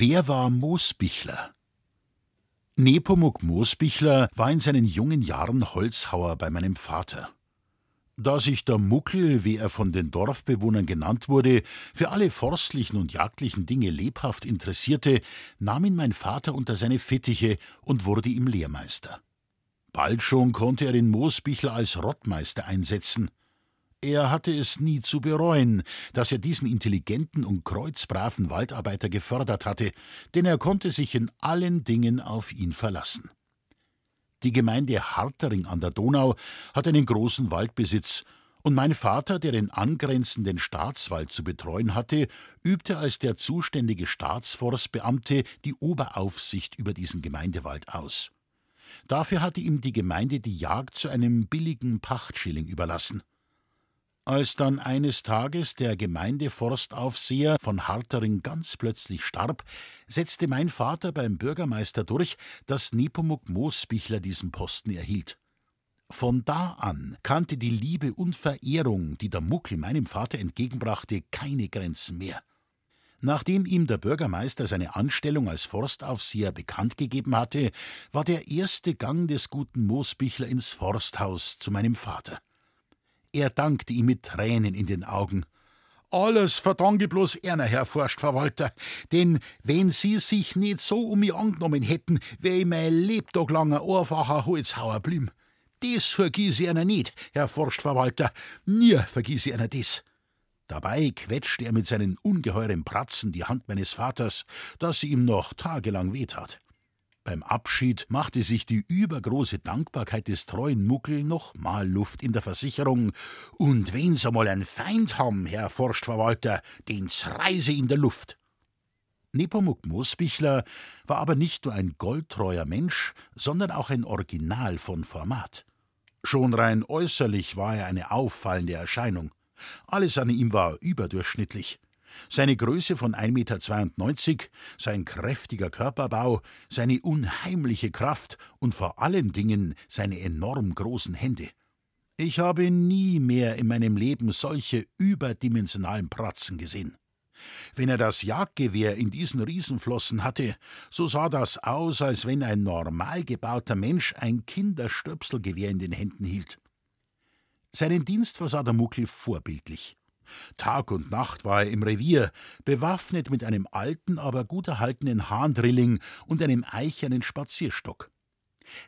Wer war Moosbichler? Nepomuk Moosbichler war in seinen jungen Jahren Holzhauer bei meinem Vater. Da sich der Muckel, wie er von den Dorfbewohnern genannt wurde, für alle forstlichen und jagdlichen Dinge lebhaft interessierte, nahm ihn mein Vater unter seine Fittiche und wurde ihm Lehrmeister. Bald schon konnte er den Moosbichler als Rottmeister einsetzen. Er hatte es nie zu bereuen, dass er diesen intelligenten und kreuzbraven Waldarbeiter gefördert hatte, denn er konnte sich in allen Dingen auf ihn verlassen. Die Gemeinde Hartering an der Donau hat einen großen Waldbesitz, und mein Vater, der den angrenzenden Staatswald zu betreuen hatte, übte als der zuständige Staatsforstbeamte die Oberaufsicht über diesen Gemeindewald aus. Dafür hatte ihm die Gemeinde die Jagd zu einem billigen Pachtschilling überlassen. Als dann eines Tages der Gemeindeforstaufseher von Hartering ganz plötzlich starb, setzte mein Vater beim Bürgermeister durch, dass Nepomuk Moosbichler diesen Posten erhielt. Von da an kannte die Liebe und Verehrung, die der Muckel meinem Vater entgegenbrachte, keine Grenzen mehr. Nachdem ihm der Bürgermeister seine Anstellung als Forstaufseher bekannt gegeben hatte, war der erste Gang des guten Moosbichler ins Forsthaus zu meinem Vater. Er dankte ihm mit Tränen in den Augen. Alles verdanke bloß Erna, Herr Forstverwalter, denn wenn Sie sich nicht so um mich angenommen hätten, wär ich mein Lebtag lang ein einfacher Holzhauer blüm. Das vergiss ich einer nicht, Herr Forstverwalter, nie vergiss ich einer das. Dabei quetschte er mit seinen ungeheuren Pratzen die Hand meines Vaters, dass sie ihm noch tagelang wehtat. Beim Abschied machte sich die übergroße Dankbarkeit des treuen Muckel noch mal Luft in der Versicherung. Und wenn Sie mal einen Feind haben, Herr Forstverwalter, den zreise in der Luft. Nepomuk Moosbichler war aber nicht nur ein goldtreuer Mensch, sondern auch ein Original von Format. Schon rein äußerlich war er eine auffallende Erscheinung. Alles an ihm war überdurchschnittlich. Seine Größe von 1,92 Meter, sein kräftiger Körperbau, seine unheimliche Kraft und vor allen Dingen seine enorm großen Hände. Ich habe nie mehr in meinem Leben solche überdimensionalen Pratzen gesehen. Wenn er das Jagdgewehr in diesen Riesenflossen hatte, so sah das aus, als wenn ein normal gebauter Mensch ein Kinderstöpselgewehr in den Händen hielt. Seinen Dienst versah der Muckel vorbildlich. Tag und Nacht war er im Revier, bewaffnet mit einem alten, aber gut erhaltenen Hahndrilling und einem eichernen Spazierstock.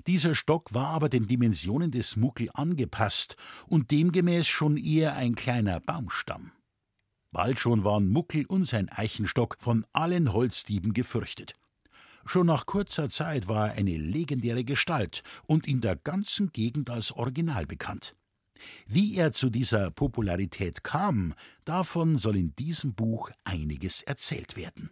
Dieser Stock war aber den Dimensionen des Muckel angepasst und demgemäß schon eher ein kleiner Baumstamm. Bald schon waren Muckel und sein Eichenstock von allen Holzdieben gefürchtet. Schon nach kurzer Zeit war er eine legendäre Gestalt und in der ganzen Gegend als Original bekannt. Wie er zu dieser Popularität kam, davon soll in diesem Buch einiges erzählt werden.